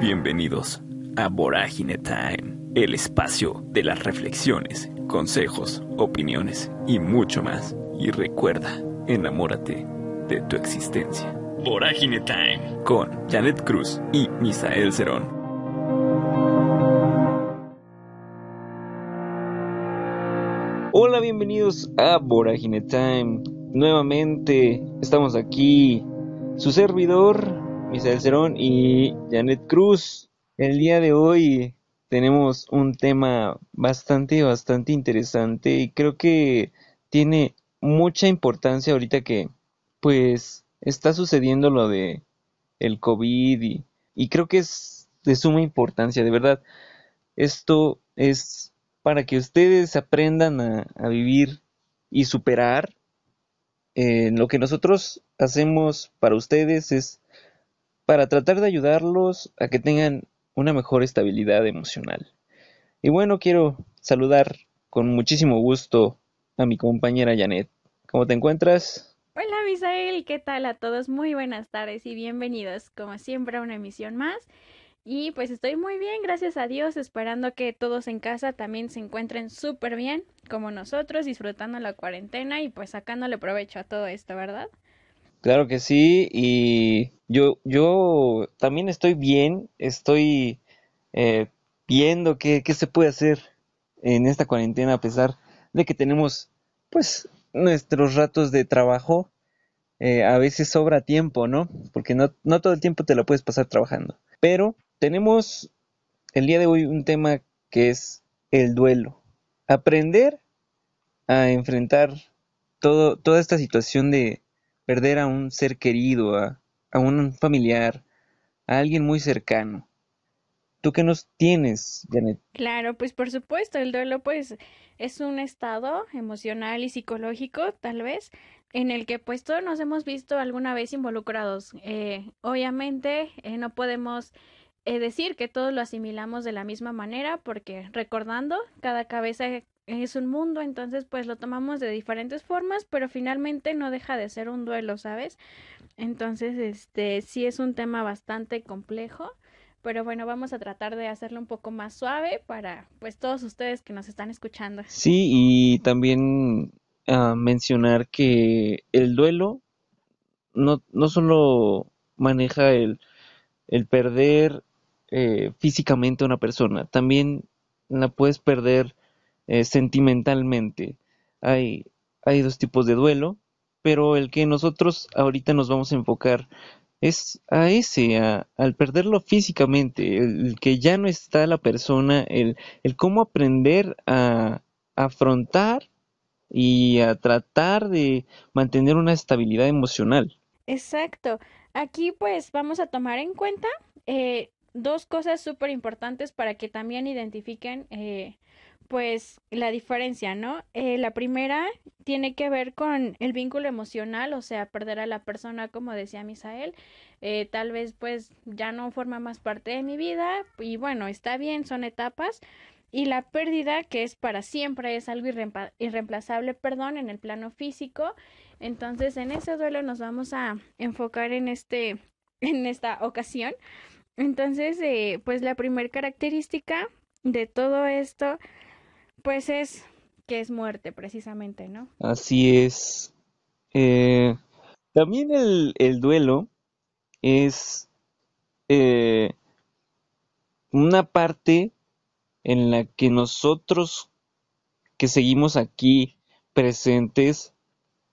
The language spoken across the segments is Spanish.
Bienvenidos a Vorágine Time, el espacio de las reflexiones, consejos, opiniones y mucho más. Y recuerda, enamórate de tu existencia. Vorágine Time con Janet Cruz y Misael Cerón. Hola, bienvenidos a Vorágine Time. Nuevamente estamos aquí, su servidor, Misael Cerón y Janet Cruz. El día de hoy tenemos un tema bastante, bastante interesante y creo que tiene mucha importancia ahorita que pues está sucediendo lo de el COVID y, creo que es de suma importancia, de verdad. Esto es para que ustedes aprendan a, vivir y superar. Eh, lo que nosotros hacemos para ustedes es para tratar de ayudarlos a que tengan una mejor estabilidad emocional. Y bueno, quiero saludar con muchísimo gusto a mi compañera Janet. ¿Cómo te encuentras? Hola Misael, ¿qué tal a todos? Muy buenas tardes y bienvenidos como siempre a una emisión más. Y pues estoy muy bien, gracias a Dios, esperando que todos en casa también se encuentren súper bien, como nosotros, disfrutando la cuarentena y pues sacándole provecho a todo esto, ¿verdad? Claro que sí, y yo, yo también estoy bien, estoy eh, viendo qué, qué se puede hacer en esta cuarentena a pesar de que tenemos pues nuestros ratos de trabajo. Eh, a veces sobra tiempo, ¿no? Porque no, no todo el tiempo te lo puedes pasar trabajando. Pero tenemos el día de hoy un tema que es el duelo. Aprender a enfrentar todo, toda esta situación de, perder a un ser querido, a, un familiar, a alguien muy cercano. ¿Tú qué nos tienes, Janet? Claro, pues por supuesto, el duelo pues es un estado emocional y psicológico, tal vez, en el que pues todos nos hemos visto alguna vez involucrados. Eh, obviamente eh, no podemos eh, decir que todos lo asimilamos de la misma manera porque recordando, cada cabeza es un mundo, entonces pues lo tomamos de diferentes formas, pero finalmente no deja de ser un duelo, ¿sabes? Entonces, este sí es un tema bastante complejo, pero bueno, vamos a tratar de hacerlo un poco más suave para pues todos ustedes que nos están escuchando. Sí, y también uh, mencionar que el duelo no, no solo maneja el, el perder eh, físicamente a una persona, también la puedes perder eh, sentimentalmente. Hay, hay dos tipos de duelo, pero el que nosotros ahorita nos vamos a enfocar es a ese, al perderlo físicamente, el, que ya no está la persona, el, el cómo aprender a, afrontar y a tratar de mantener una estabilidad emocional. Exacto. Aquí pues vamos a tomar en cuenta eh, dos cosas súper importantes para que también identifiquen eh, pues la diferencia, ¿no? Eh, la primera tiene que ver con el vínculo emocional, o sea, perder a la persona, como decía Misael, eh, tal vez pues ya no forma más parte de mi vida y bueno, está bien, son etapas. Y la pérdida, que es para siempre, es algo irreemplazable, perdón, en el plano físico. Entonces, en ese duelo nos vamos a enfocar en este, en esta ocasión. Entonces, eh, pues la primera característica de todo esto pues es que es muerte precisamente, ¿no? Así es. Eh, también el, duelo es eh, una parte en la que nosotros que seguimos aquí presentes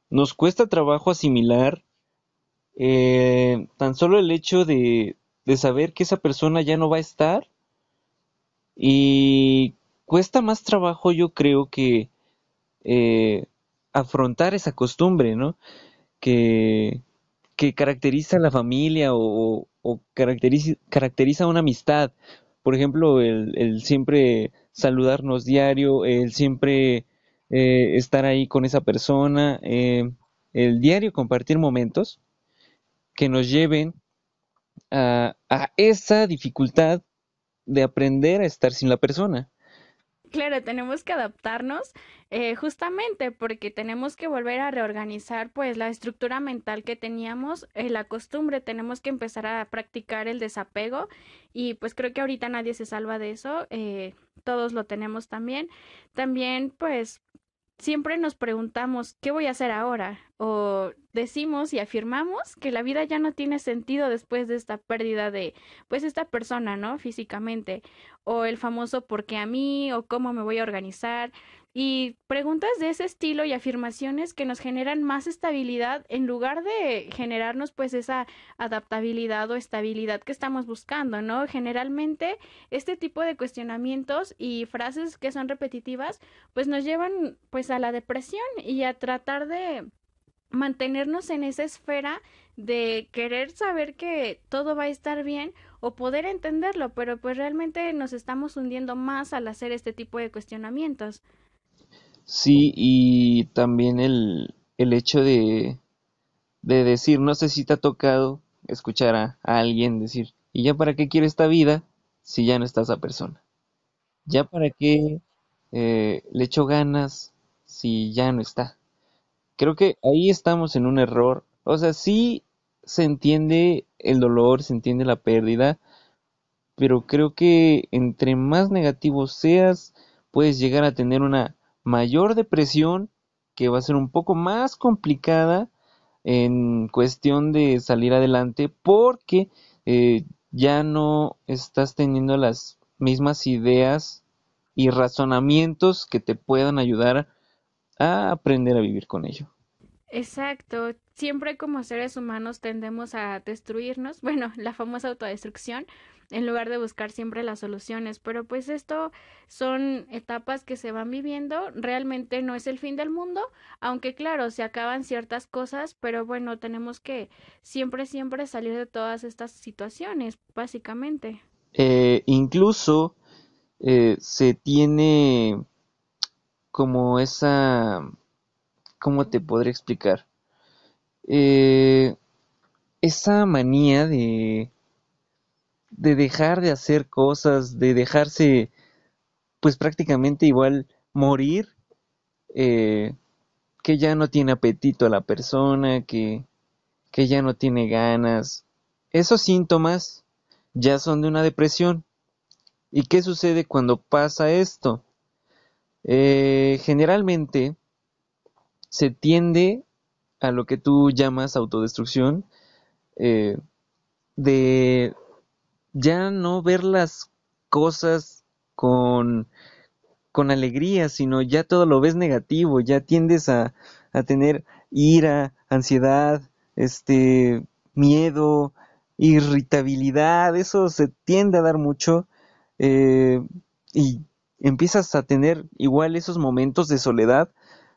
nos cuesta trabajo asimilar eh, tan solo el hecho de, de saber que esa persona ya no va a estar y cuesta más trabajo, yo creo, que eh, afrontar esa costumbre, ¿no? Que, que caracteriza a la familia o, caracteriza, una amistad. Por ejemplo, el, siempre saludarnos diario, el siempre eh, estar ahí con esa persona, eh, el diario compartir momentos que nos lleven a, a esa dificultad de aprender a estar sin la persona. Claro, tenemos que adaptarnos eh, justamente porque tenemos que volver a reorganizar pues la estructura mental que teníamos, eh, la costumbre, tenemos que empezar a practicar el desapego y pues creo que ahorita nadie se salva de eso, eh, todos lo tenemos también. También pues siempre nos preguntamos, ¿qué voy a hacer ahora? O decimos y afirmamos que la vida ya no tiene sentido después de esta pérdida de, pues, esta persona, ¿no? Físicamente. O el famoso ¿por qué a mí? o cómo me voy a organizar y preguntas de ese estilo y afirmaciones que nos generan más estabilidad en lugar de generarnos pues esa adaptabilidad o estabilidad que estamos buscando, ¿no? Generalmente este tipo de cuestionamientos y frases que son repetitivas pues nos llevan pues a la depresión y a tratar de mantenernos en esa esfera de querer saber que todo va a estar bien o poder entenderlo, pero pues realmente nos estamos hundiendo más al hacer este tipo de cuestionamientos. Sí, y también el, el hecho de, de decir, no sé si te ha tocado escuchar a, alguien decir, ¿y ya para qué quiero esta vida si ya no está esa persona? ¿Ya para qué eh, le echo ganas si ya no está? Creo que ahí estamos en un error. O sea, sí se entiende el dolor, se entiende la pérdida, pero creo que entre más negativo seas, puedes llegar a tener una mayor depresión que va a ser un poco más complicada en cuestión de salir adelante porque eh, ya no estás teniendo las mismas ideas y razonamientos que te puedan ayudar a aprender a vivir con ello. Exacto. Siempre como seres humanos tendemos a destruirnos, bueno, la famosa autodestrucción, en lugar de buscar siempre las soluciones. Pero pues esto son etapas que se van viviendo. Realmente no es el fin del mundo, aunque claro, se acaban ciertas cosas, pero bueno, tenemos que siempre, siempre salir de todas estas situaciones, básicamente. Eh, incluso eh, se tiene como esa ¿cómo te podré explicar? Eh, esa manía de, de dejar de hacer cosas, de dejarse, pues prácticamente igual morir, eh, que ya no tiene apetito a la persona, que, que ya no tiene ganas. Esos síntomas ya son de una depresión. ¿Y qué sucede cuando pasa esto? Eh, generalmente se tiende a lo que tú llamas autodestrucción, eh, de ya no ver las cosas con, con alegría, sino ya todo lo ves negativo, ya tiendes a, a tener ira, ansiedad, este, miedo, irritabilidad, eso se tiende a dar mucho eh, y empiezas a tener igual esos momentos de soledad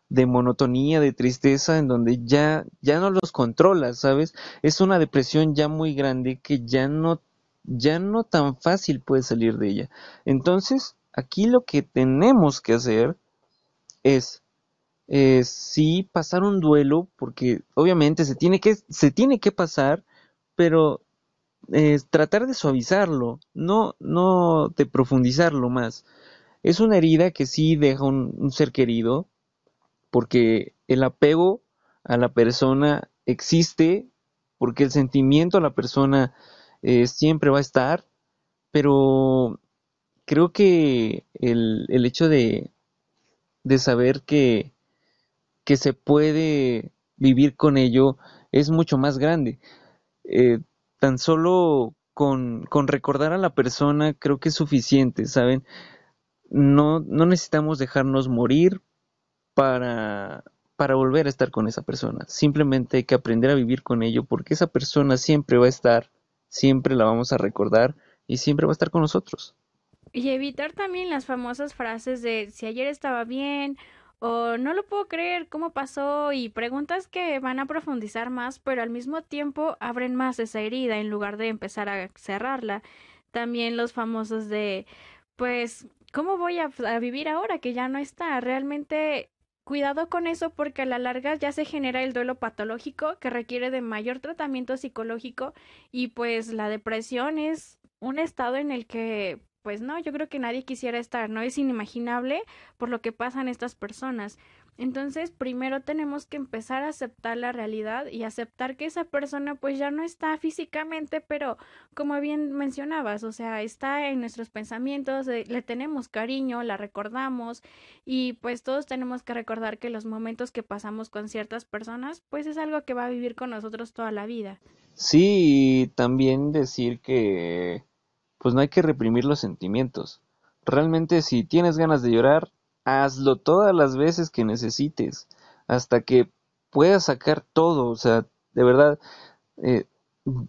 de monotonía, de tristeza, en donde ya, ya no los controlas, ¿sabes? Es una depresión ya muy grande que ya no, ya no tan fácil puedes salir de ella. Entonces, aquí lo que tenemos que hacer es eh, sí pasar un duelo, porque obviamente se tiene que, se tiene que pasar, pero eh, tratar de suavizarlo, no, no de profundizarlo más. Es una herida que sí deja un ser querido, porque el apego a la persona existe, porque el sentimiento a la persona eh, siempre va a estar, pero creo que el, el hecho de, de saber que, que, se puede vivir con ello es mucho más grande. Eh, tan solo con, con, recordar a la persona creo que es suficiente, ¿saben? No, no necesitamos dejarnos morir para, para volver a estar con esa persona. Simplemente hay que aprender a vivir con ello porque esa persona siempre va a estar, siempre la vamos a recordar y siempre va a estar con nosotros. Y evitar también las famosas frases de si ayer estaba bien o no lo puedo creer, ¿cómo pasó? Y preguntas que van a profundizar más, pero al mismo tiempo abren más esa herida en lugar de empezar a cerrarla. También los famosos de, pues, ¿cómo voy a, a vivir ahora que ya no está? Realmente Cuidado con eso porque a la larga ya se genera el duelo patológico que requiere de mayor tratamiento psicológico y pues la depresión es un estado en el que pues no, yo creo que nadie quisiera estar, ¿no? Es inimaginable por lo que pasan estas personas. Entonces, primero tenemos que empezar a aceptar la realidad y aceptar que esa persona pues ya no está físicamente, pero como bien mencionabas, o sea, está en nuestros pensamientos, eh, le tenemos cariño, la recordamos y pues todos tenemos que recordar que los momentos que pasamos con ciertas personas pues es algo que va a vivir con nosotros toda la vida. Sí, y también decir que pues no hay que reprimir los sentimientos. Realmente si tienes ganas de llorar, hazlo todas las veces que necesites, hasta que puedas sacar todo, o sea, de verdad, eh,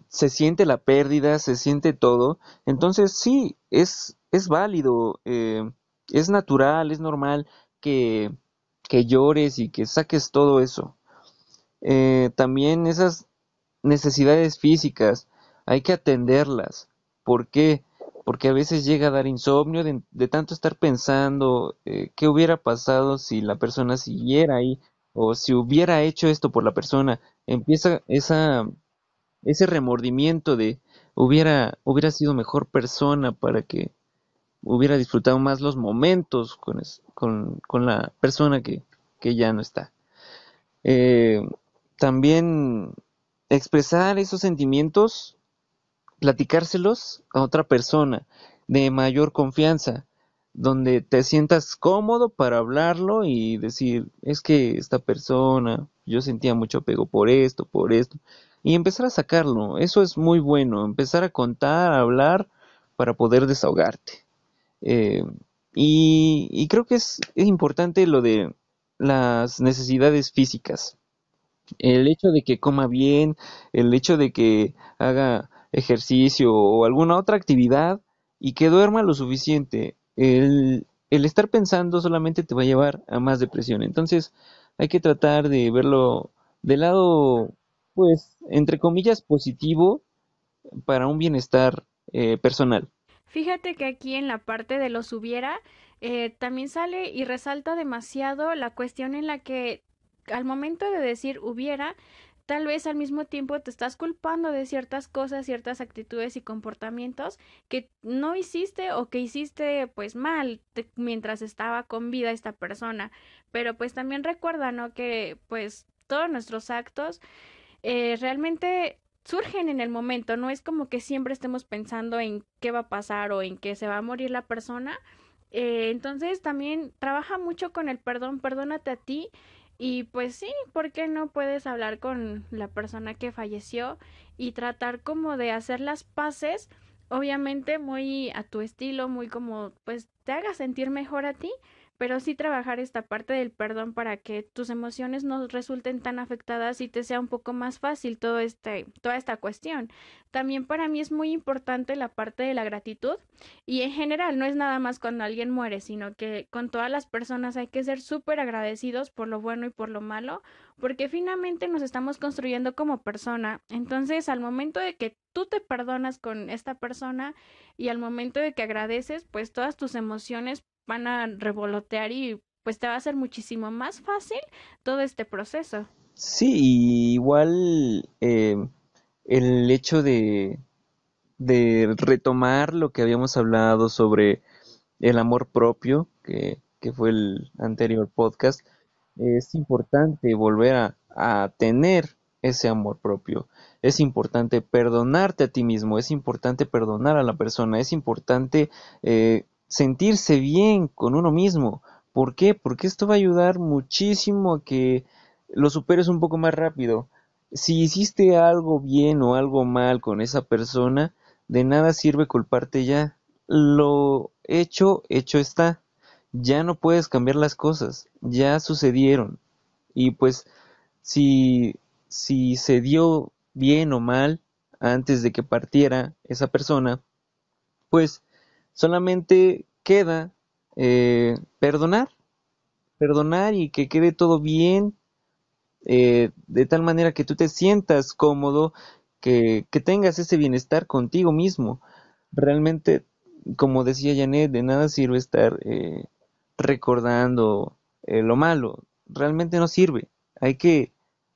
se siente la pérdida, se siente todo, entonces sí, es, es válido, eh, es natural, es normal que, que llores y que saques todo eso. Eh, también esas necesidades físicas, hay que atenderlas. ¿Por qué? Porque a veces llega a dar insomnio de, tanto estar pensando eh, qué hubiera pasado si la persona siguiera ahí o si hubiera hecho esto por la persona. Empieza esa, ese remordimiento de hubiera, hubiera sido mejor persona para que hubiera disfrutado más los momentos con, con, con la persona que, que, ya no está. Eh, también expresar esos sentimientos platicárselos a otra persona de mayor confianza, donde te sientas cómodo para hablarlo y decir, es que esta persona, yo sentía mucho apego por esto, por esto, y empezar a sacarlo, eso es muy bueno, empezar a contar, a hablar para poder desahogarte. Eh, y, y, creo que es, es importante lo de las necesidades físicas. El hecho de que coma bien, el hecho de que haga ejercicio o alguna otra actividad y que duerma lo suficiente. El, el estar pensando solamente te va a llevar a más depresión. Entonces hay que tratar de verlo del lado, pues, entre comillas, positivo para un bienestar eh, personal. Fíjate que aquí en la parte de los hubiera eh, también sale y resalta demasiado la cuestión en la que al momento de decir hubiera tal vez al mismo tiempo te estás culpando de ciertas cosas, ciertas actitudes y comportamientos que no hiciste o que hiciste pues mal mientras estaba con vida esta persona. Pero pues también recuerda, ¿no? Que pues todos nuestros actos eh, realmente surgen en el momento, no es como que siempre estemos pensando en qué va a pasar o en que se va a morir la persona. Eh, entonces también trabaja mucho con el perdón, perdónate a ti y pues sí, ¿por qué no puedes hablar con la persona que falleció y tratar como de hacer las paces? Obviamente muy a tu estilo, muy como pues te haga sentir mejor a ti, pero sí trabajar esta parte del perdón para que tus emociones no resulten tan afectadas y te sea un poco más fácil todo este, toda esta cuestión. También para mí es muy importante la parte de la gratitud y en general no es nada más cuando alguien muere, sino que con todas las personas hay que ser súper agradecidos por lo bueno y por lo malo, porque finalmente nos estamos construyendo como persona. Entonces, al momento de que tú te perdonas con esta persona y al momento de que agradeces, pues todas tus emociones van a revolotear y pues te va a ser muchísimo más fácil todo este proceso. Sí, igual eh, el hecho de, de retomar lo que habíamos hablado sobre el amor propio, que, que fue el anterior podcast, es importante volver a, a, tener ese amor propio. Es importante perdonarte a ti mismo, es importante perdonar a la persona, es importante eh, sentirse bien con uno mismo. ¿Por qué? Porque esto va a ayudar muchísimo a que lo superes un poco más rápido. Si hiciste algo bien o algo mal con esa persona, de nada sirve culparte ya. Lo hecho, hecho está. Ya no puedes cambiar las cosas, ya sucedieron. Y pues si, si se dio bien o mal antes de que partiera esa persona, pues Solamente queda eh, perdonar, perdonar y que quede todo bien, eh, de tal manera que tú te sientas cómodo, que, que tengas ese bienestar contigo mismo. Realmente, como decía Janet, de nada sirve estar eh, recordando lo malo, realmente no sirve. Hay que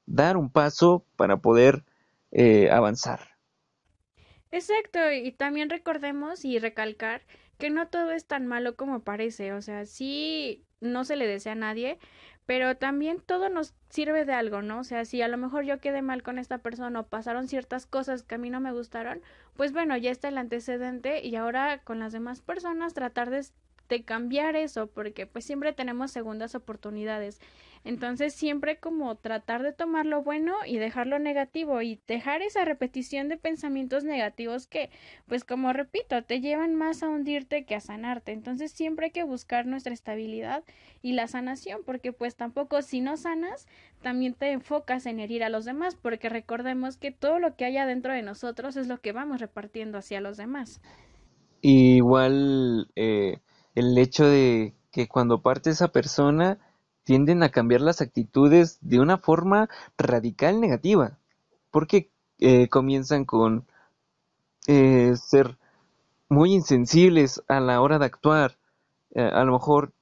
dar un paso para poder avanzar. Exacto, y también recordemos y recalcar que no todo es tan malo como parece, o sea, sí no se le desea a nadie, pero también todo nos sirve de algo, ¿no? O sea, si a lo mejor yo quedé mal con esta persona o pasaron ciertas cosas que a mí no me gustaron, pues bueno, ya está el antecedente y ahora con las demás personas tratar de, de cambiar eso, porque pues siempre tenemos segundas oportunidades. Entonces siempre como tratar de tomar lo bueno y dejar lo negativo y dejar esa repetición de pensamientos negativos que, pues como repito, te llevan más a hundirte que a sanarte. Entonces siempre hay que buscar nuestra estabilidad y la sanación, porque pues tampoco si no sanas, también te enfocas en herir a los demás, porque recordemos que todo lo que hay adentro de nosotros es lo que vamos repartiendo hacia los demás. igual eh, el hecho de que cuando parte esa persona, tienden a cambiar las actitudes de una forma radical negativa, porque eh, comienzan con eh, ser muy insensibles a la hora de actuar. Eh, a lo mejor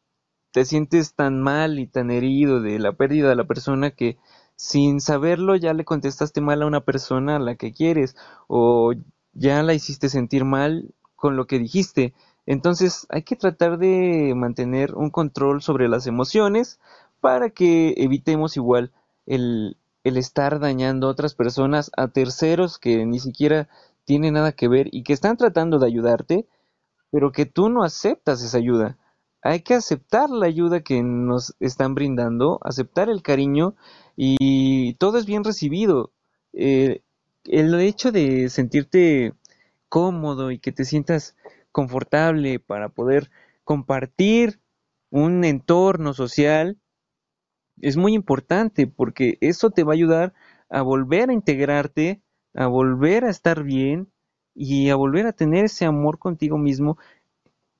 te sientes tan mal y tan herido de la pérdida de la persona que sin saberlo ya le contestaste mal a una persona a la que quieres o ya la hiciste sentir mal con lo que dijiste. Entonces hay que tratar de mantener un control sobre las emociones para que evitemos igual el, el estar dañando a otras personas, a terceros que ni siquiera tienen nada que ver y que están tratando de ayudarte, pero que tú no aceptas esa ayuda. Hay que aceptar la ayuda que nos están brindando, aceptar el cariño y todo es bien recibido. Eh, el hecho de sentirte cómodo y que te sientas confortable para poder compartir un entorno social es muy importante porque eso te va a ayudar a volver a integrarte, a volver a estar bien y a volver a tener ese amor contigo mismo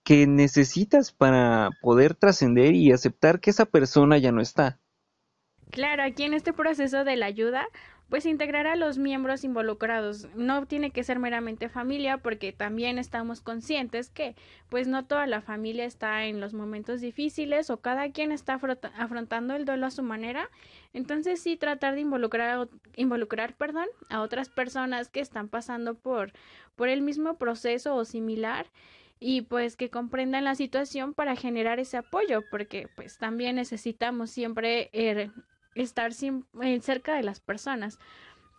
que necesitas para poder trascender y aceptar que esa persona ya no está. Claro, aquí en este proceso de la ayuda pues integrar a los miembros involucrados. No tiene que ser meramente familia porque también estamos conscientes que pues no toda la familia está en los momentos difíciles o cada quien está afrontando el duelo a su manera. Entonces sí tratar de involucrar involucrar, perdón, a otras personas que están pasando por por el mismo proceso o similar y pues que comprendan la situación para generar ese apoyo porque pues también necesitamos siempre er, estar eh, cerca de las personas.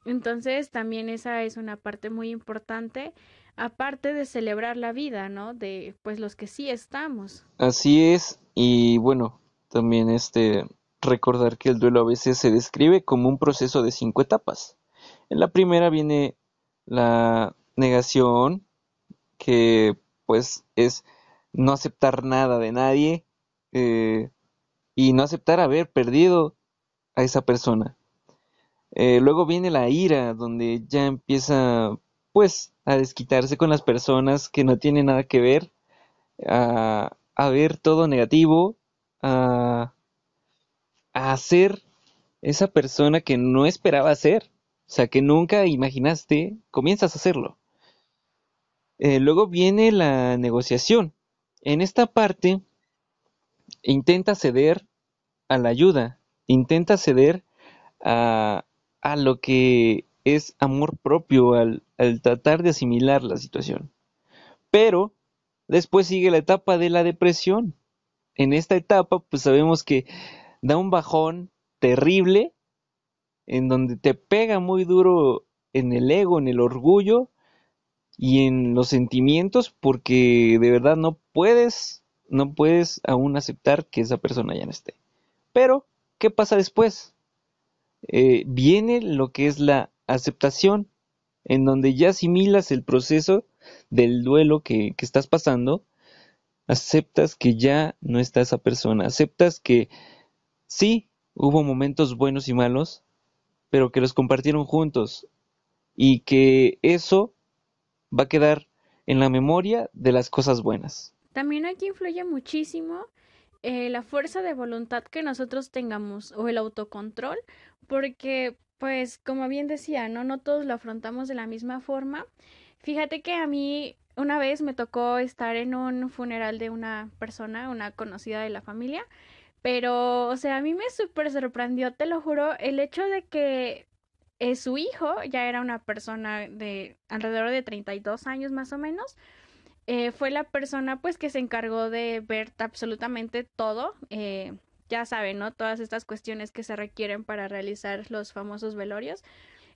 Entonces también esa es una parte muy importante, aparte de celebrar la vida, ¿no? De pues los que sí estamos. Así es, y bueno, también este recordar que el duelo a veces se describe como un proceso de cinco etapas. En la primera viene la negación, que pues es no aceptar nada de nadie eh, y no aceptar haber perdido a esa persona. Eh, luego viene la ira, donde ya empieza pues a desquitarse con las personas que no tienen nada que ver, a, ver todo negativo, a, a hacer esa persona que no esperaba ser, o sea, que nunca imaginaste, comienzas a hacerlo. Eh, luego viene la negociación. En esta parte intenta ceder a la ayuda, intenta ceder a, lo que es amor propio al, al tratar de asimilar la situación. Pero después sigue la etapa de la depresión. En esta etapa, pues sabemos que da un bajón terrible, en donde te pega muy duro en el ego, en el orgullo y en los sentimientos, porque de verdad no puedes, no puedes aún aceptar que esa persona ya no esté. Pero ¿qué pasa después? Eh, viene lo que es la aceptación, en donde ya asimilas el proceso del duelo que, que estás pasando, aceptas que ya no está esa persona, aceptas que sí, hubo momentos buenos y malos, pero que los compartieron juntos y que eso va a quedar en la memoria de las cosas buenas. También aquí influye muchísimo eh, la fuerza de voluntad que nosotros tengamos o el autocontrol, porque pues como bien decía, no no todos lo afrontamos de la misma forma. Fíjate que a mí una vez me tocó estar en un funeral de una persona, una conocida de la familia, pero o sea, a mí me súper sorprendió, te lo juro, el hecho de que eh, su hijo ya era una persona de alrededor de 32 años más o menos, eh, fue la persona pues que se encargó de ver absolutamente todo. Eh, ya saben, ¿no? Todas estas cuestiones que se requieren para realizar los famosos velorios.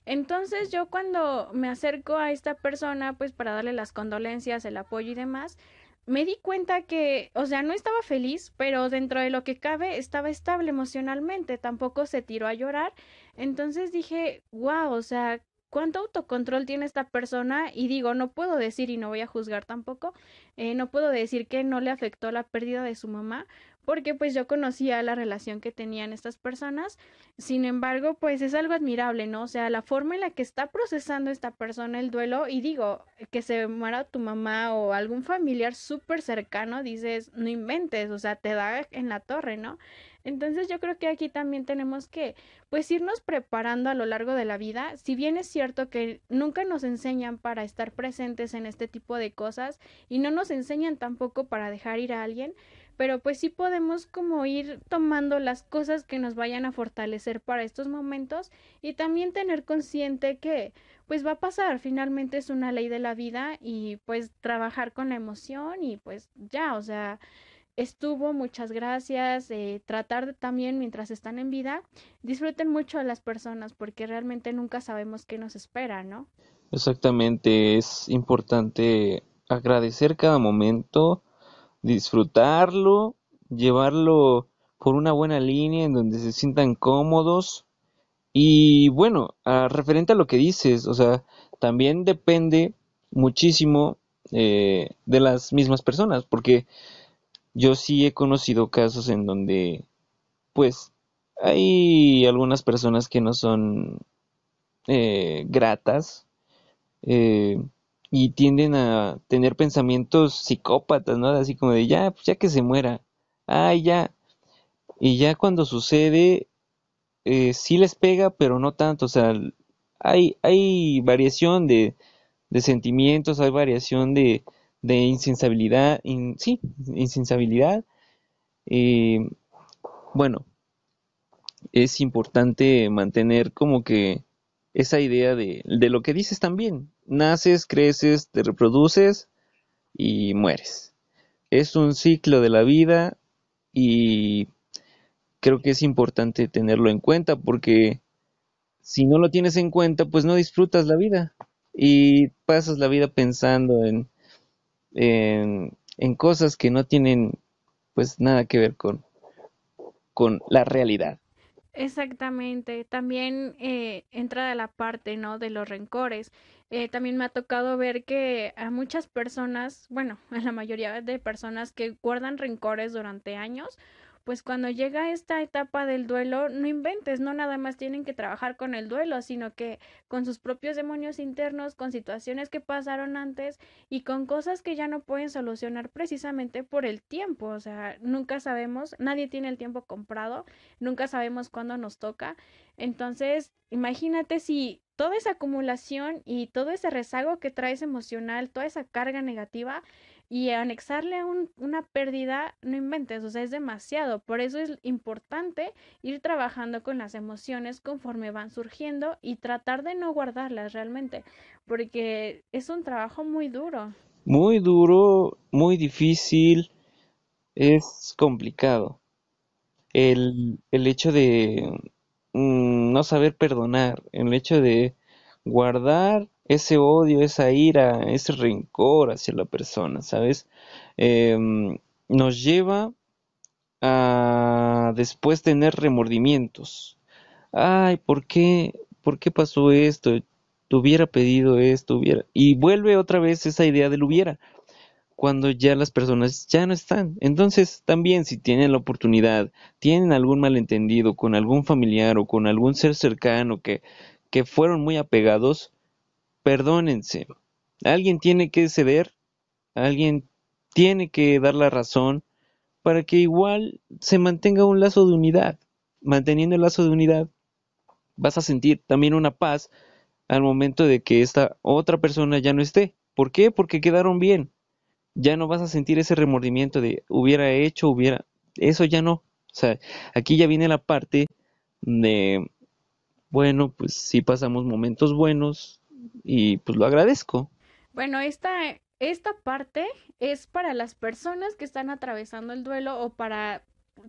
Entonces yo cuando me acerco a esta persona pues para darle las condolencias, el apoyo y demás, me di cuenta que, o sea, no estaba feliz, pero dentro de lo que cabe estaba estable emocionalmente, tampoco se tiró a llorar. Entonces dije, wow, o sea, cuánto autocontrol tiene esta persona y digo, no puedo decir y no voy a juzgar tampoco, eh, no puedo decir que no le afectó la pérdida de su mamá, porque pues yo conocía la relación que tenían estas personas. Sin embargo, pues es algo admirable, ¿no? O sea, la forma en la que está procesando esta persona el duelo y digo, que se muera tu mamá o algún familiar súper cercano, dices, no inventes, o sea, te da en la torre, ¿no? Entonces yo creo que aquí también tenemos que pues irnos preparando a lo largo de la vida. Si bien es cierto que nunca nos enseñan para estar presentes en este tipo de cosas y no nos enseñan tampoco para dejar ir a alguien, pero pues sí podemos como ir tomando las cosas que nos vayan a fortalecer para estos momentos y también tener consciente que pues va a pasar, finalmente es una ley de la vida y pues trabajar con la emoción y pues ya, o sea, estuvo, muchas gracias, eh, tratar también mientras están en vida, disfruten mucho a las personas porque realmente nunca sabemos qué nos espera, ¿no? Exactamente, es importante agradecer cada momento, disfrutarlo, llevarlo por una buena línea en donde se sientan cómodos. Y bueno, a, referente a lo que dices, o sea, también depende muchísimo eh, de las mismas personas, porque yo sí he conocido casos en donde, pues, hay algunas personas que no son eh, gratas, eh, y tienden a tener pensamientos psicópatas, ¿no? Así como de ya, pues ya que se muera, ay, ya. Y ya cuando sucede, eh, sí les pega, pero no tanto, o sea, hay, hay variación de, de sentimientos, hay variación de, de insensibilidad, sí, insensibilidad. Eh, bueno, es importante mantener como que esa idea de, de lo que dices también, naces, creces, te reproduces y mueres. Es un ciclo de la vida y creo que es importante tenerlo en cuenta porque si no lo tienes en cuenta, pues no disfrutas la vida y pasas la vida pensando en, en, cosas que no tienen pues nada que ver con, con la realidad. Exactamente. También eh, entra la parte, ¿no? De los rencores. Eh, también me ha tocado ver que a muchas personas, bueno, a la mayoría de personas que guardan rencores durante años, pues cuando llega esta etapa del duelo, no inventes, no nada más tienen que trabajar con el duelo, sino que con sus propios demonios internos, con situaciones que pasaron antes y con cosas que ya no pueden solucionar precisamente por el tiempo. O sea, nunca sabemos, nadie tiene el tiempo comprado, nunca sabemos cuándo nos toca. Entonces, imagínate si toda esa acumulación y todo ese rezago que traes emocional, toda esa carga negativa, y anexarle un, una pérdida, no inventes, o sea, es demasiado. Por eso es importante ir trabajando con las emociones conforme van surgiendo y tratar de no guardarlas realmente, porque es un trabajo muy duro. Muy duro, muy difícil, es complicado. El, el hecho de mm, no saber perdonar, el hecho de guardar ese odio, esa ira, ese rencor hacia la persona, ¿sabes? Em, nos lleva a después tener remordimientos. Ay, ¿por qué? ¿Por qué pasó esto? Te hubiera pedido esto, hubiera. Y vuelve otra vez esa idea del hubiera, cuando ya las personas ya no están. Entonces, también si tienen la oportunidad, tienen algún malentendido con algún familiar o con algún ser cercano que, que fueron muy apegados, perdónense. Alguien tiene que ceder, alguien tiene que dar la razón para que igual se mantenga un lazo de unidad. Manteniendo el lazo de unidad, vas a sentir también una paz al momento de que esta otra persona ya no esté. ¿Por qué? Porque quedaron bien. Ya no vas a sentir ese remordimiento de hubiera hecho, hubiera... Eso ya no. O sea, aquí ya viene la parte de, bueno, pues sí pasamos momentos buenos, y pues lo agradezco. Bueno, esta esta parte es para las personas que están atravesando el duelo o para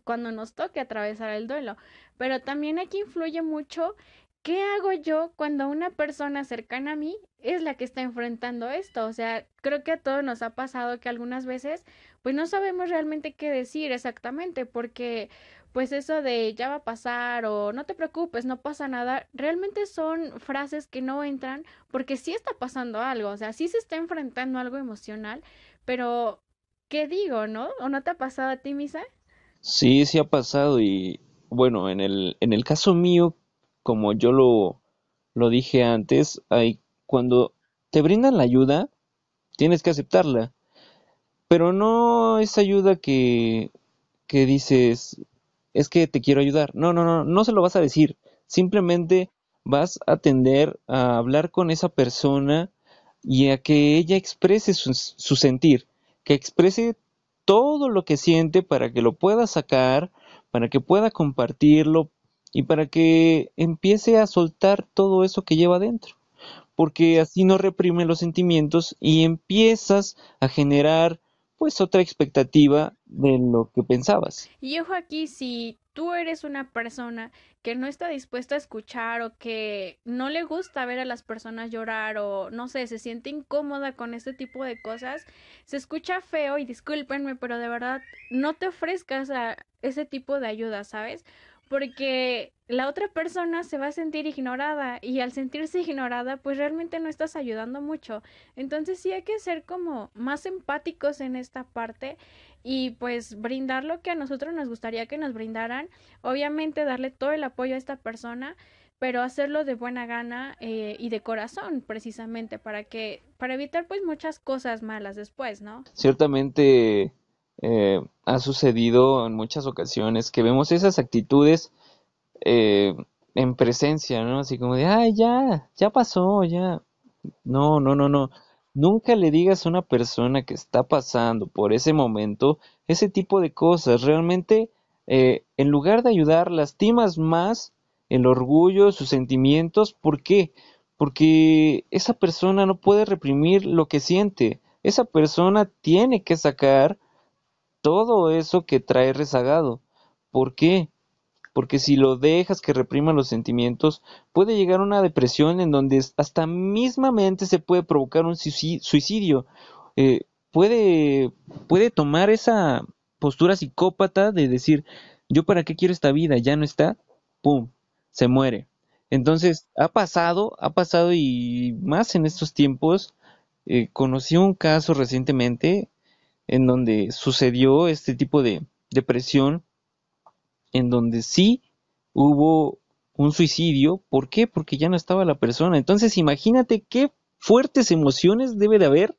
cuando nos toque atravesar el duelo. Pero también aquí influye mucho ¿qué hago yo cuando una persona cercana a mí es la que está enfrentando esto? O sea, creo que a todos nos ha pasado que algunas veces pues no sabemos realmente qué decir exactamente porque pues eso de ya va a pasar o no te preocupes, no pasa nada, realmente son frases que no entran porque sí está pasando algo, o sea, sí se está enfrentando algo emocional, pero ¿qué digo, no? ¿O no te ha pasado a ti, Misa? Sí, sí ha pasado y bueno, en el, en el caso mío como yo lo, lo dije antes, hay, cuando te brindan la ayuda, tienes que aceptarla. Pero no es ayuda que, que dices, es que te quiero ayudar. No, no, no, no se lo vas a decir. Simplemente vas a tender a hablar con esa persona y a que ella exprese su, sentir, que exprese todo lo que siente para que lo pueda sacar, para que pueda compartirlo, y para que empiece a soltar todo eso que lleva dentro, porque así no reprime los sentimientos y empiezas a generar pues otra expectativa de lo que pensabas. Y ojo aquí, si tú eres una persona que no está dispuesta a escuchar o que no le gusta ver a las personas llorar o no sé, se siente incómoda con este tipo de cosas, se escucha feo y discúlpenme, pero de verdad no te ofrezcas a ese tipo de ayuda, ¿sabes? Porque la otra persona se va a sentir ignorada y al sentirse ignorada pues realmente no estás ayudando mucho. Entonces sí hay que ser como más empáticos en esta parte y pues brindar lo que a nosotros nos gustaría que nos brindaran. Obviamente darle todo el apoyo a esta persona pero hacerlo de buena gana eh, y de corazón precisamente para que para evitar pues muchas cosas malas después, ¿no? Ciertamente eh, ha sucedido en muchas ocasiones que vemos esas actitudes eh, en presencia, ¿no? Así como de, ay, ya, ya pasó, ya. No, no, no, no. Nunca le digas a una persona que está pasando por ese momento ese tipo de cosas. Realmente, eh, en lugar de ayudar, lastimas más el orgullo, sus sentimientos. ¿Por qué? Porque esa persona no puede reprimir lo que siente. Esa persona tiene que sacar todo eso que trae rezagado. ¿Por qué? Porque si lo dejas que reprima los sentimientos, puede llegar a una depresión en donde hasta mismamente se puede provocar un suicidio. Eh, puede, puede tomar esa postura psicópata de decir, yo para qué quiero esta vida, ya no está, ¡pum!, se muere. Entonces, ha pasado, ha pasado y más en estos tiempos. Eh, conocí un caso recientemente en donde sucedió este tipo de depresión, en donde sí hubo un suicidio. ¿Por qué? Porque ya no estaba la persona. Entonces imagínate qué fuertes emociones debe de haber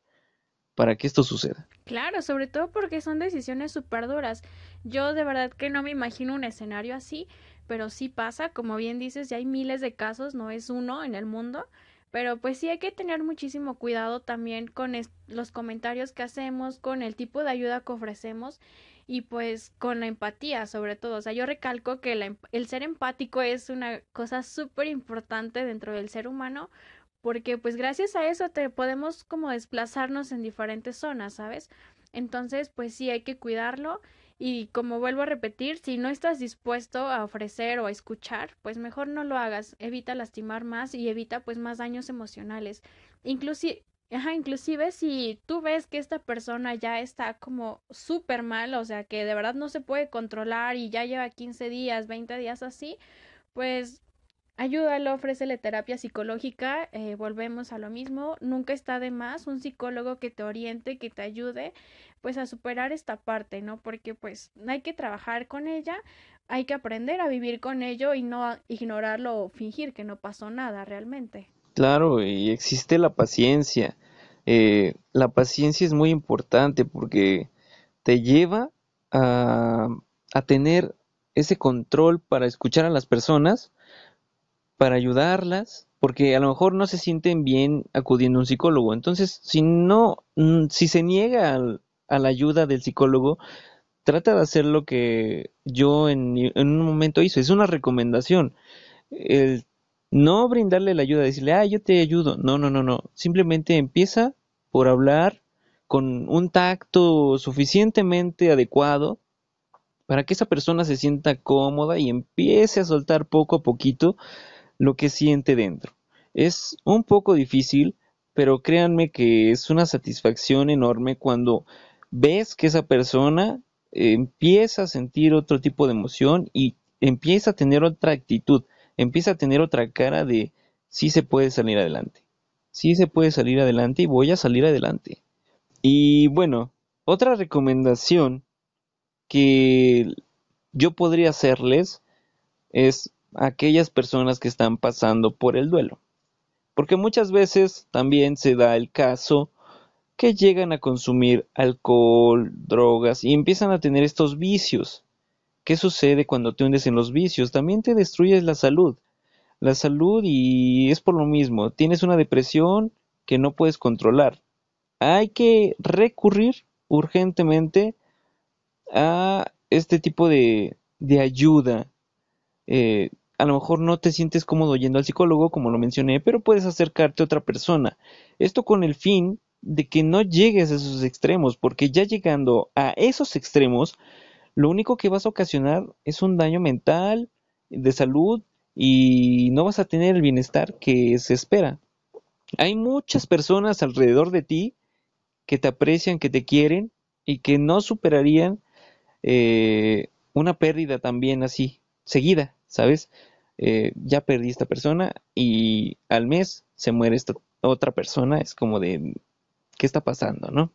para que esto suceda. Claro, sobre todo porque son decisiones súper duras. Yo de verdad que no me imagino un escenario así, pero sí pasa, como bien dices, ya hay miles de casos, no es uno en el mundo. Pero pues sí hay que tener muchísimo cuidado también con los comentarios que hacemos, con el tipo de ayuda que ofrecemos y pues con la empatía sobre todo. O sea, yo recalco que em, el ser empático es una cosa súper importante dentro del ser humano porque pues gracias a eso te podemos como desplazarnos en diferentes zonas, ¿sabes? Entonces pues sí hay que cuidarlo y como vuelvo a repetir, si no estás dispuesto a ofrecer o a escuchar, pues mejor no lo hagas, evita lastimar más y evita pues más daños emocionales. Inclusive, Ajá, inclusive si tú ves que esta persona ya está como súper mal, o sea, que de verdad no se puede controlar y ya lleva 15 días, 20 días así, pues ayúdalo, ofrécele terapia psicológica, eh, volvemos a lo mismo, nunca está de más un psicólogo que te oriente, que te ayude, pues a superar esta parte, ¿no? Porque pues hay que trabajar con ella, hay que aprender a vivir con ello y no ignorarlo o fingir que no pasó nada realmente. Claro, y existe la paciencia. Eh, la paciencia es muy importante porque te lleva a, a tener ese control para escuchar a las personas, para ayudarlas, porque a lo mejor no se sienten bien acudiendo a un psicólogo. Entonces, si no, mm, si se niega al, a la ayuda del psicólogo, trata de hacer lo que yo en, un momento hice. Es una recomendación. El no brindarle la ayuda, decirle, ah, yo te ayudo. No, no, no, no. Simplemente empieza por hablar con un tacto suficientemente adecuado para que esa persona se sienta cómoda y empiece a soltar poco a poquito lo que siente dentro. Es un poco difícil, pero créanme que es una satisfacción enorme cuando ves que esa persona empieza a sentir otro tipo de emoción y empieza a tener otra actitud, empieza a tener otra cara de sí se puede salir adelante, sí se puede salir adelante y voy a salir adelante. Y bueno, otra recomendación que yo podría hacerles es a aquellas personas que están pasando por el duelo. Porque muchas veces también se da el caso que llegan a consumir alcohol, drogas y empiezan a tener estos vicios. ¿Qué sucede cuando te hundes en los vicios? También te destruyes la salud. La salud y es por lo mismo. Tienes una depresión que no puedes controlar. Hay que recurrir urgentemente a este tipo de, de ayuda. Eh, a lo mejor no te sientes cómodo yendo al psicólogo, como lo mencioné, pero puedes acercarte a otra persona. Esto con el fin de que no llegues a esos extremos, porque ya llegando a esos extremos, lo único que vas a ocasionar es un daño mental, de salud, y no vas a tener el bienestar que se espera. Hay muchas personas alrededor de ti que te aprecian, que te quieren y que no superarían eh, una pérdida también así, seguida, ¿sabes? Eh, ya perdí esta persona y al mes se muere esta otra persona, es como de, qué está pasando, ¿no?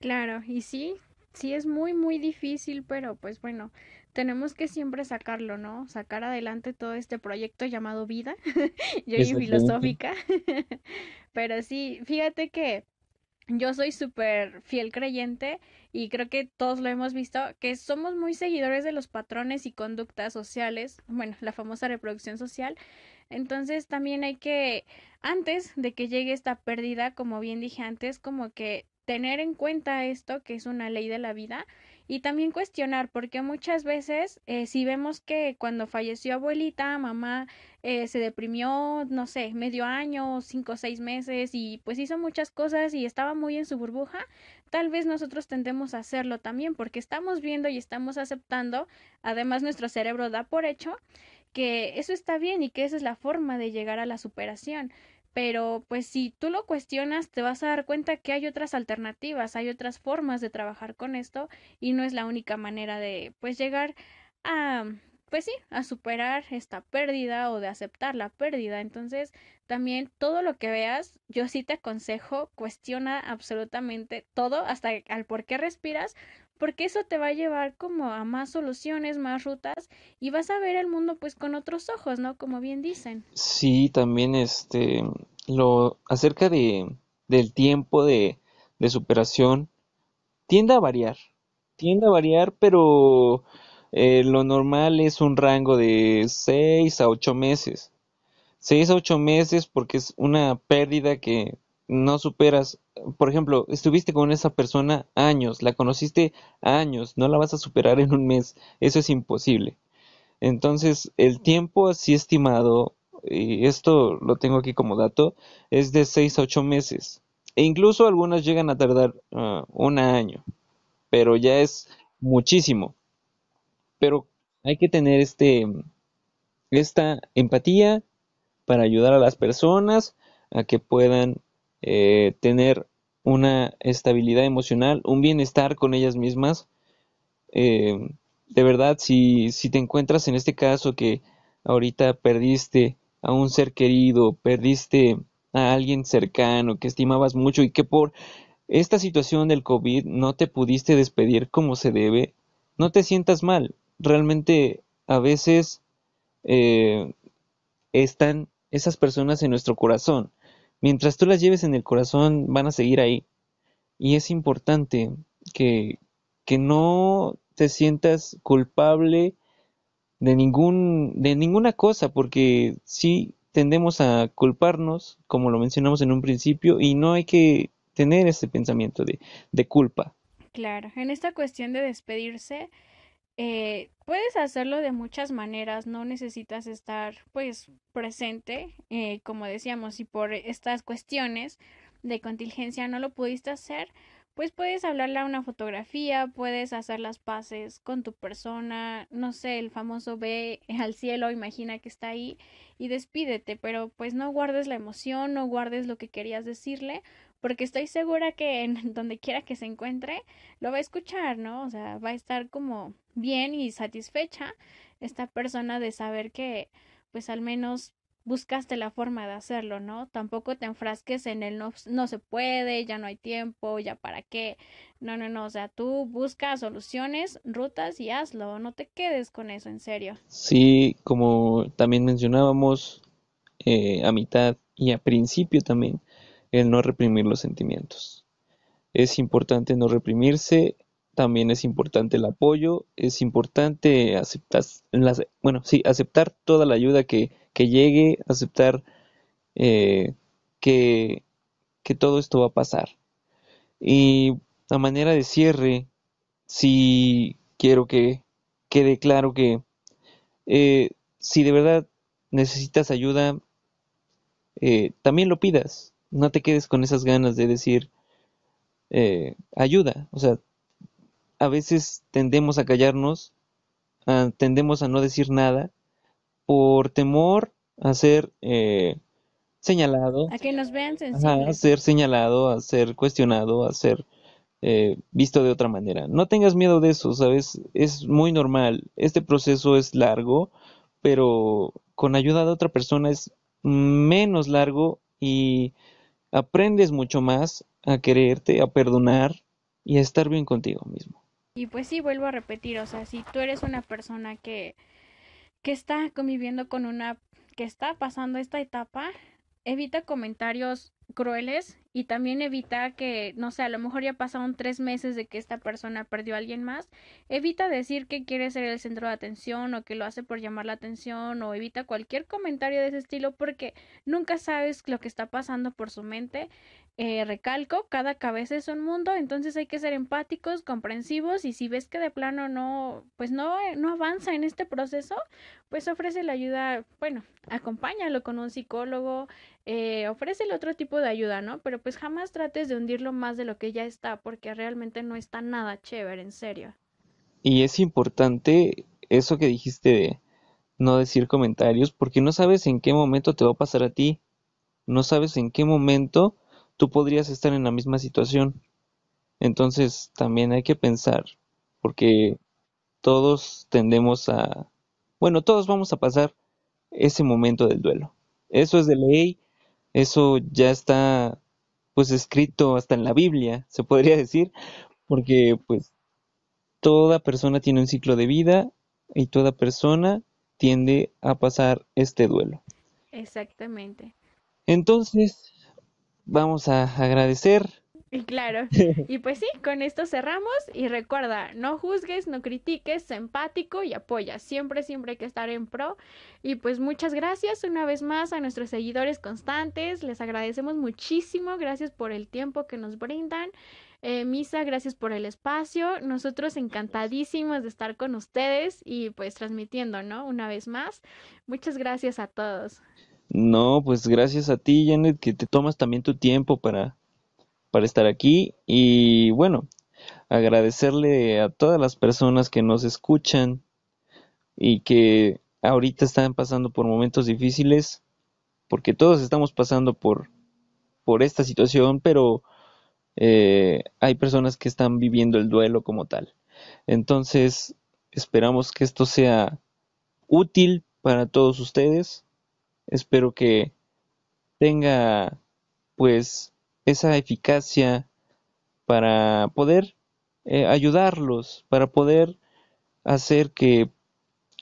Claro, y sí, sí es muy, muy difícil, pero pues bueno, tenemos que siempre sacarlo, ¿no? Sacar adelante todo este proyecto llamado vida. Yo y filosófica. pero sí, fíjate que yo soy súper fiel creyente y creo que todos lo hemos visto, que somos muy seguidores de los patrones y conductas sociales, bueno, la famosa reproducción social. Entonces también hay que, antes de que llegue esta pérdida, como bien dije antes, como que tener en cuenta esto, que es una ley de la vida, y también cuestionar, porque muchas veces eh, si vemos que cuando falleció abuelita, mamá eh, se deprimió, no sé, medio año, cinco o seis meses y pues hizo muchas cosas y estaba muy en su burbuja, tal vez nosotros tendemos a hacerlo también porque estamos viendo y estamos aceptando, además nuestro cerebro da por hecho que eso está bien y que esa es la forma de llegar a la superación. Pero pues si tú lo cuestionas, te vas a dar cuenta que hay otras alternativas, hay otras formas de trabajar con esto y no es la única manera de pues llegar a pues sí, a superar esta pérdida o de aceptar la pérdida. Entonces, también todo lo que veas, yo sí te aconsejo, cuestiona absolutamente todo, hasta al por qué respiras, porque eso te va a llevar como a más soluciones, más rutas y vas a ver el mundo pues con otros ojos, ¿no? Como bien dicen. Sí, también este lo acerca de del tiempo de, de superación tiende a variar. Tiende a variar, pero eh, lo normal es un rango de 6 a 8 meses. 6 a 8 meses porque es una pérdida que no superas por ejemplo, estuviste con esa persona años, la conociste años, no la vas a superar en un mes, eso es imposible. Entonces, el tiempo así estimado, y esto lo tengo aquí como dato, es de 6 a 8 meses. E incluso algunas llegan a tardar uh, un año, pero ya es muchísimo. Pero hay que tener este esta empatía para ayudar a las personas a que puedan eh, tener una estabilidad emocional, un bienestar con ellas mismas. Eh, de verdad, si, si te encuentras en este caso que ahorita perdiste a un ser querido, perdiste a alguien cercano que estimabas mucho y que por esta situación del COVID no te pudiste despedir como se debe, no te sientas mal. Realmente a veces eh, están esas personas en nuestro corazón mientras tú las lleves en el corazón, van a seguir ahí. Y es importante que, que no te sientas culpable de ningún de ninguna cosa porque sí tendemos a culparnos como lo mencionamos en un principio y no hay que tener ese pensamiento de, de culpa claro en esta cuestión de despedirse eh, puedes hacerlo de muchas maneras, no necesitas estar pues presente, eh, como decíamos, y por estas cuestiones de contingencia no lo pudiste hacer, pues puedes hablarle a una fotografía, puedes hacer las paces con tu persona, no sé, el famoso ve al cielo, imagina que está ahí y despídete, pero pues no guardes la emoción, no guardes lo que querías decirle, porque estoy segura que en donde quiera que se encuentre lo va a escuchar, ¿no? O sea, va a estar como bien y satisfecha esta persona de saber que pues al menos buscaste la forma de hacerlo, ¿no? Tampoco te enfrasques en el no, no se puede, ya no hay tiempo, ya para qué. No, no, no, o sea, tú buscas soluciones, rutas y hazlo, no te quedes con eso, en serio. Sí, como también mencionábamos eh, a mitad y a principio también, el no reprimir los sentimientos. Es importante no reprimirse, también es importante el apoyo, es importante aceptar, bueno, sí, aceptar toda la ayuda que que llegue aceptar eh, que, todo esto va a pasar. Y a manera de cierre, si quiero que quede claro que eh, si de verdad necesitas ayuda, eh, también lo pidas. No te quedes con esas ganas de decir ayuda. O sea, a veces tendemos a callarnos, tendemos a no decir nada por temor a ser eh, señalado. A que nos vean a ser señalado, a ser cuestionado, a ser eh, visto de otra manera. No tengas miedo de eso, ¿sabes? Es muy normal. Este proceso es largo, pero con ayuda de otra persona es menos largo y aprendes mucho más a quererte, a perdonar y a estar bien contigo mismo. Y pues sí, vuelvo a repetir, o sea, si tú eres una persona que que está conviviendo con una que está pasando esta etapa, evita comentarios crueles y también evita que, no sé, a lo mejor ya pasaron tres meses de que esta persona perdió a alguien más, evita decir que quiere ser el centro de atención o que lo hace por llamar la atención o evita cualquier comentario de ese estilo porque nunca sabes lo que está pasando por su mente eh, recalco, cada cabeza es un mundo, entonces hay que ser empáticos, comprensivos y si ves que de plano no, pues no, eh, no avanza en este proceso, pues ofrece la ayuda, bueno, acompáñalo con un psicólogo, eh, ofrece otro tipo de ayuda, ¿no? Pero pues jamás trates de hundirlo más de lo que ya está, porque realmente no está nada chévere, en serio. Y es importante eso que dijiste de no decir comentarios, porque no sabes en qué momento te va a pasar a ti, no sabes en qué momento tú podrías estar en la misma situación. Entonces también hay que pensar, porque todos tendemos a, bueno, todos vamos a pasar ese momento del duelo. Eso es de ley, eso ya está pues escrito hasta en la Biblia, se podría decir, porque pues toda persona tiene un ciclo de vida y toda persona tiende a pasar este duelo. Exactamente. Entonces, vamos a agradecer. Y claro. Y pues sí, con esto cerramos. Y recuerda, no juzgues, no critiques, sé empático y apoya. Siempre, siempre hay que estar en pro. Y pues muchas gracias una vez más a nuestros seguidores constantes. Les agradecemos muchísimo. Gracias por el tiempo que nos brindan. Eh, Misa, gracias por el espacio. Nosotros encantadísimos de estar con ustedes y pues transmitiendo, ¿no? Una vez más. Muchas gracias a todos. No, pues gracias a ti, Janet, que te tomas también tu tiempo para, para estar aquí. Y bueno, agradecerle a todas las personas que nos escuchan y que ahorita están pasando por momentos difíciles, porque todos estamos pasando por, por esta situación, pero eh, hay personas que están viviendo el duelo como tal. Entonces, esperamos que esto sea útil para todos ustedes Espero que tenga pues esa eficacia para poder eh, ayudarlos, para poder hacer que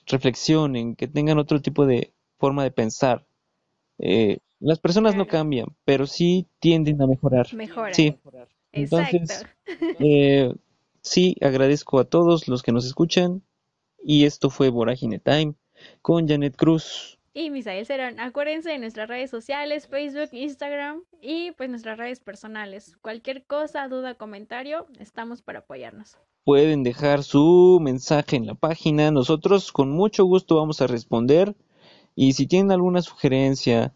reflexionen, que tengan otro tipo de forma de pensar. Eh, las personas no cambian, pero sí tienden a mejorar. Mejorar. Sí. Entonces, eh, sí, agradezco a todos los que nos escuchan y esto fue Vorágine Time con Janet Cruz y Misael Cerón. Acuérdense de nuestras redes sociales, Facebook, Instagram y pues nuestras redes personales. Cualquier cosa, duda, comentario, estamos para apoyarnos. Pueden dejar su mensaje en la página. Nosotros con mucho gusto vamos a responder. Y si tienen alguna sugerencia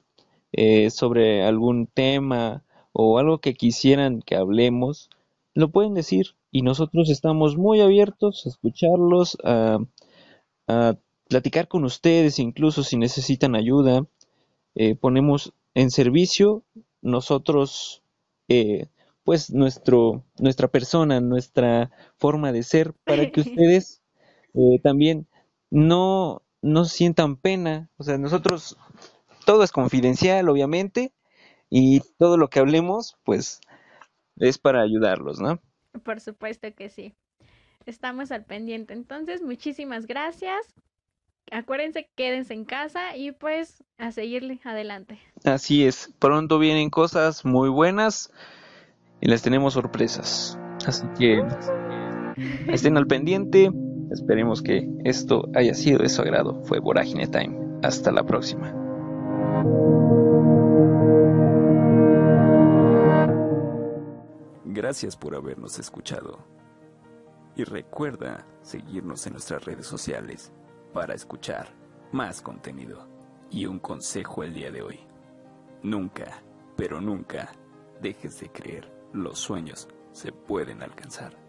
eh, sobre algún tema o algo que quisieran que hablemos, lo pueden decir y nosotros estamos muy abiertos a escucharlos, a, platicar con ustedes, incluso si necesitan ayuda. Eh, ponemos en servicio nosotros, eh, pues nuestro, nuestra persona, nuestra forma de ser, para que ustedes eh, también no, no sientan pena. O sea, nosotros, todo es confidencial, obviamente, y todo lo que hablemos, pues es para ayudarlos, ¿no? Por supuesto que sí. Estamos al pendiente. Entonces, muchísimas gracias. Acuérdense, quédense en casa y pues a seguirle adelante. Así es. Pronto vienen cosas muy buenas y les tenemos sorpresas. Así que estén al pendiente. Esperemos que esto haya sido de su agrado. Fue Vorágine Time. Hasta la próxima. Gracias por habernos escuchado. Y recuerda seguirnos en nuestras redes sociales para escuchar más contenido. Y un consejo el día de hoy. Nunca, pero nunca, dejes de creer. Los sueños se pueden alcanzar.